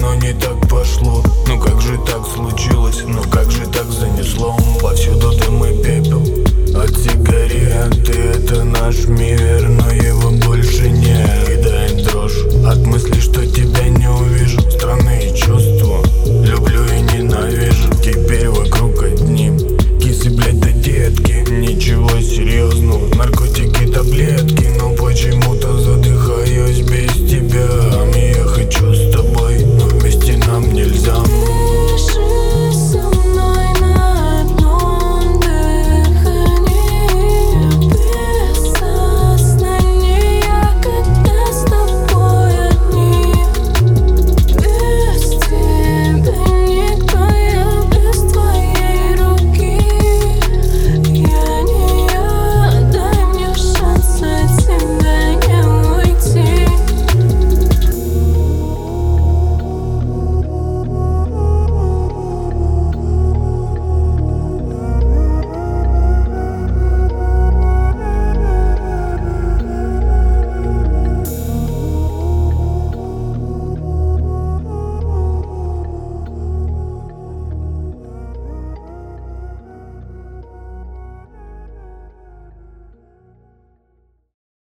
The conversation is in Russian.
но не так пошло. Ну как же так случилось, ну как же так занесло? Повсюду дым и пепел. Отсек